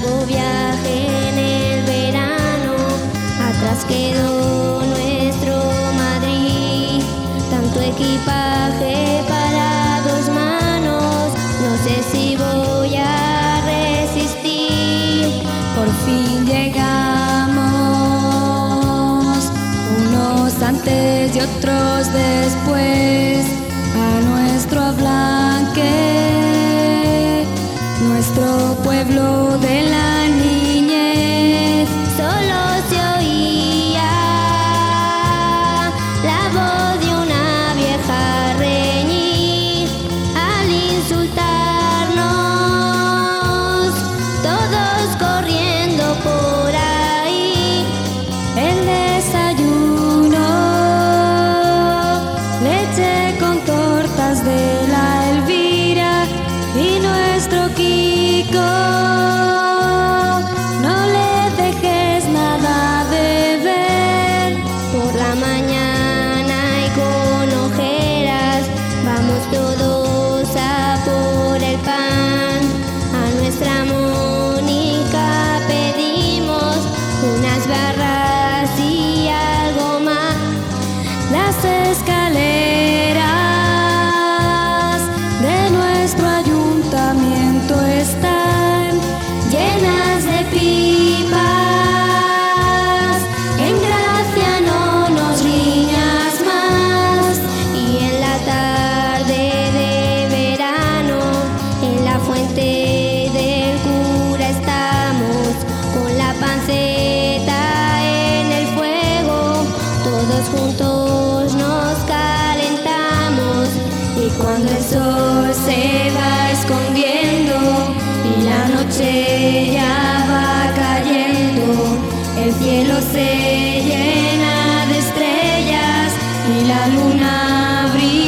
largo viaje en el verano, atrás quedó nuestro Madrid, tanto equipaje para dos manos, no sé si voy a resistir, por fin llegamos, unos antes y otros después, a nuestro blanque. ラボで sky. cielo se llena de estrellas y la luna brilla.